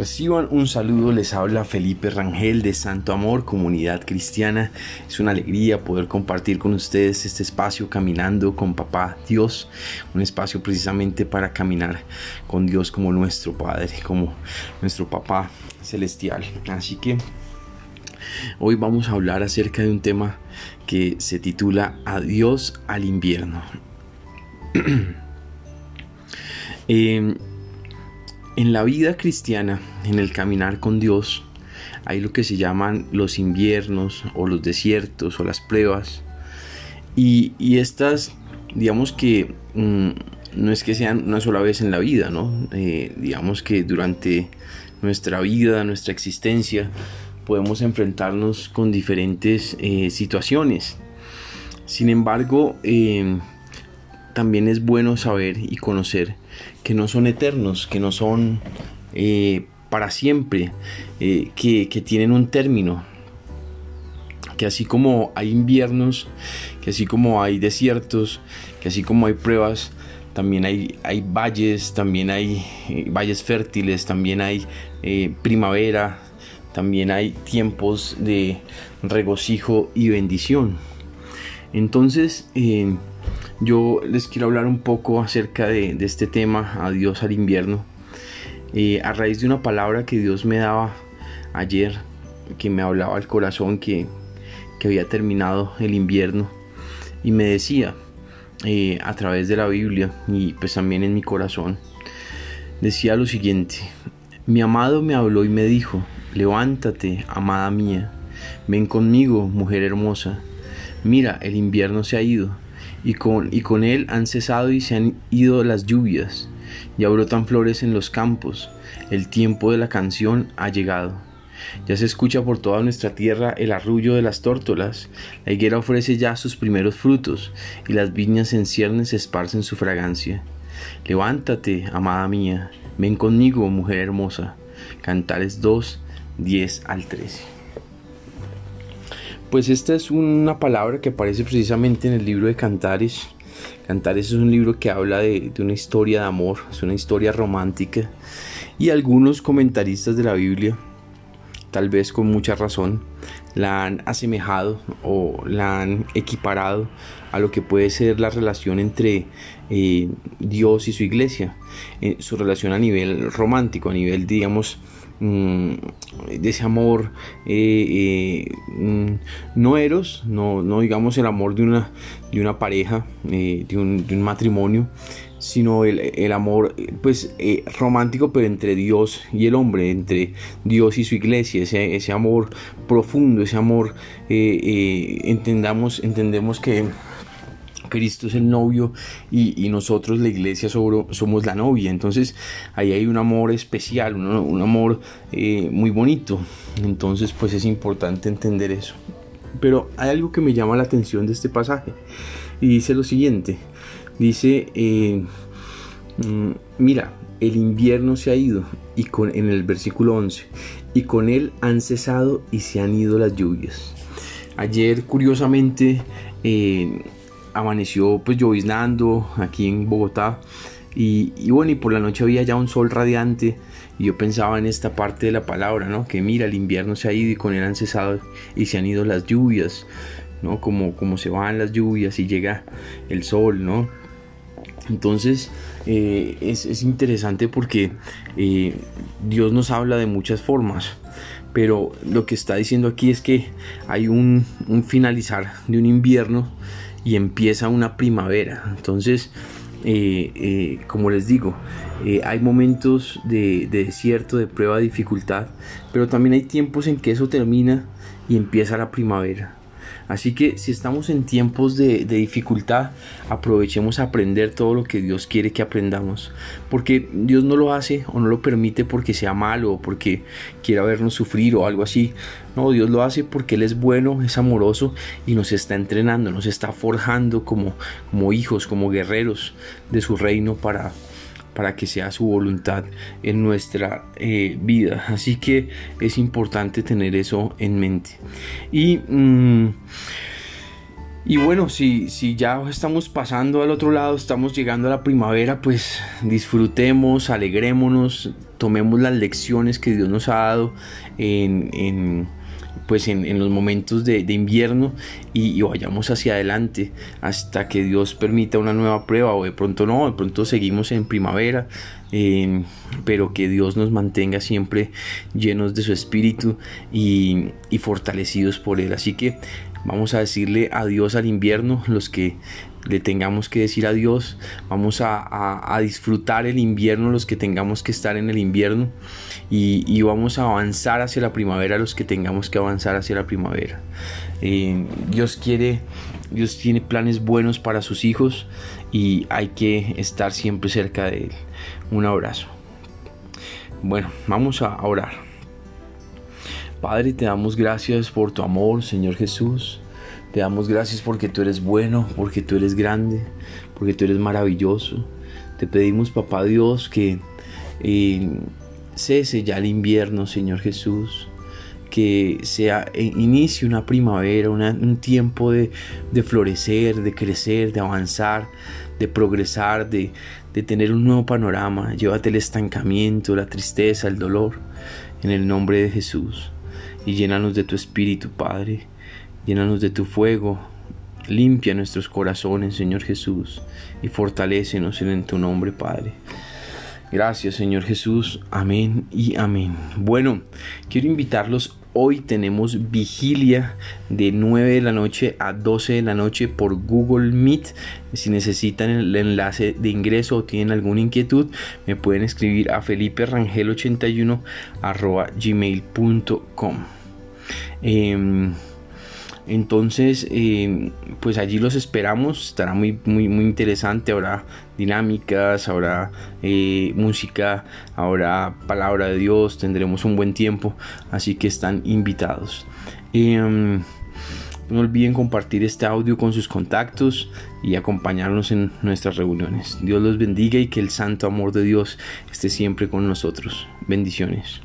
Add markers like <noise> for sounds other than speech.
Reciban un saludo, les habla Felipe Rangel de Santo Amor, Comunidad Cristiana. Es una alegría poder compartir con ustedes este espacio caminando con Papá Dios, un espacio precisamente para caminar con Dios como nuestro Padre, como nuestro Papá Celestial. Así que hoy vamos a hablar acerca de un tema que se titula Adiós al invierno. eh, <clears throat> en la vida cristiana, en el caminar con Dios, hay lo que se llaman los inviernos o los desiertos o las pruebas. Y, estas, digamos que mm, no es que sean una sola vez en la vida, ¿no? Eh, digamos que durante nuestra vida, nuestra existencia, podemos enfrentarnos con diferentes eh, situaciones. Sin embargo, eh, también es bueno saber y conocer que no son eternos, que no son eh, para siempre, eh, que, tienen un término, que así como hay inviernos, que así como hay desiertos, que así como hay pruebas, también hay, hay valles, también hay eh, valles fértiles, también hay primavera, también hay tiempos de regocijo y bendición. Entonces, yo les quiero hablar un poco acerca de, este tema, adiós al invierno, eh, a raíz de una palabra que Dios me daba ayer, que me hablaba al corazón que, había terminado el invierno y me decía eh, a través de la Biblia y pues también en mi corazón, decía lo siguiente, mi amado me habló y me dijo, levántate, amada mía, ven conmigo, mujer hermosa, mira, el invierno se ha ido y con, y con él han cesado y se han ido las lluvias, ya brotan flores en los campos, el tiempo de la canción ha llegado. Ya se escucha por toda nuestra tierra el arrullo de las tórtolas, la higuera ofrece ya sus primeros frutos, y las viñas en ciernes esparcen su fragancia. Levántate, amada mía, ven conmigo, mujer hermosa. Cantares 2, 10 al 13. Pues esta es una palabra que aparece precisamente en el libro de Cantares. Cantares es un libro que habla de, una historia de amor, es una historia romántica. Y algunos comentaristas de la Biblia, tal vez con mucha razón, la han asemejado o la han equiparado a lo que puede ser la relación entre eh, Dios y su iglesia, eh, su relación a nivel romántico, a nivel, digamos, Mm, de ese amor eh, eh, mm, no eros, no, no digamos el amor de una, de una pareja, de, un, matrimonio, sino el, amor pues romántico pero entre Dios y el hombre, entre Dios y su iglesia, ese, ese amor profundo, ese amor entendamos, entendemos que Cristo es el novio y, nosotros la iglesia somos la novia. Entonces ahí hay un amor especial, un, amor eh, muy bonito. Entonces pues es importante entender eso. Pero hay algo que me llama la atención de este pasaje y dice lo siguiente. Dice, eh, mm, mira, el invierno se ha ido y con, en el versículo 11 y con él han cesado y se han ido las lluvias. Ayer curiosamente eh, amaneció pues lloviznando aquí en Bogotá y, bueno y por la noche había ya un sol radiante y yo pensaba en esta parte de la palabra no que mira el invierno se ha ido y con él han cesado y se han ido las lluvias no como, como se van las lluvias y llega el sol no entonces eh, es, interesante porque eh, Dios nos habla de muchas formas pero lo que está diciendo aquí es que hay un, un finalizar de un invierno y empieza una primavera. Entonces, eh, como les digo, hay momentos de, de, desierto, de prueba, de dificultad, pero también hay tiempos en que eso termina y empieza la primavera. Así que si estamos en tiempos de, dificultad, aprovechemos a aprender todo lo que Dios quiere que aprendamos. Porque Dios no lo hace o no lo permite porque sea malo o porque quiera vernos sufrir o algo así. No, Dios lo hace porque Él es bueno, es amoroso y nos está entrenando, nos está forjando como, como hijos, como guerreros de su reino para, para que sea su voluntad en nuestra eh, vida. Así que es importante tener eso en mente. Y, mm, Y bueno, si, si ya estamos pasando al otro lado, estamos llegando a la primavera, pues disfrutemos, alegrémonos, tomemos las lecciones que Dios nos ha dado en, pues en, los momentos de, invierno y, vayamos hacia adelante hasta que Dios permita una nueva prueba o de pronto no, de pronto seguimos en primavera, eh, pero que Dios nos mantenga siempre llenos de su espíritu y fortalecidos por Él. Así que Vamos a decirle adiós al invierno, los que le tengamos que decir adiós. Vamos a, disfrutar el invierno, los que tengamos que estar en el invierno. Y, vamos a avanzar hacia la primavera, los que tengamos que avanzar hacia la primavera. Eh, Dios quiere, Dios tiene planes buenos para sus hijos y hay que estar siempre cerca de Él. Un abrazo. Bueno, vamos a orar. Padre, te damos gracias por tu amor, Señor Jesús. Te damos gracias porque tú eres bueno, porque tú eres grande, porque tú eres maravilloso. Te pedimos, papá Dios, que eh, cese ya el invierno, Señor Jesús. Que sea eh, inicie una primavera, un tiempo de, florecer, de crecer, de avanzar, de progresar, de, de tener un nuevo panorama. Llévate el estancamiento, la tristeza, el dolor. En el nombre de Jesús y llénanos de tu espíritu, Padre. Llénanos de tu fuego. Limpia nuestros corazones, Señor Jesús, y fortalécenos en tu nombre, Padre. Gracias, Señor Jesús. Amén y amén. Bueno, quiero invitarlos. Hoy tenemos vigilia de 9 de la noche a 12 de la noche por Google Meet. Si necesitan el enlace de ingreso o tienen alguna inquietud, me pueden escribir a feliperangel81 gmail.com. Entonces, eh, pues allí los esperamos, estará muy, muy, muy interesante, habrá dinámicas, habrá eh, música, habrá palabra de Dios, tendremos un buen tiempo, así que están invitados. Em, no olviden compartir este audio con sus contactos y acompañarnos en nuestras reuniones. Dios los bendiga y que el santo amor de Dios esté siempre con nosotros. Bendiciones.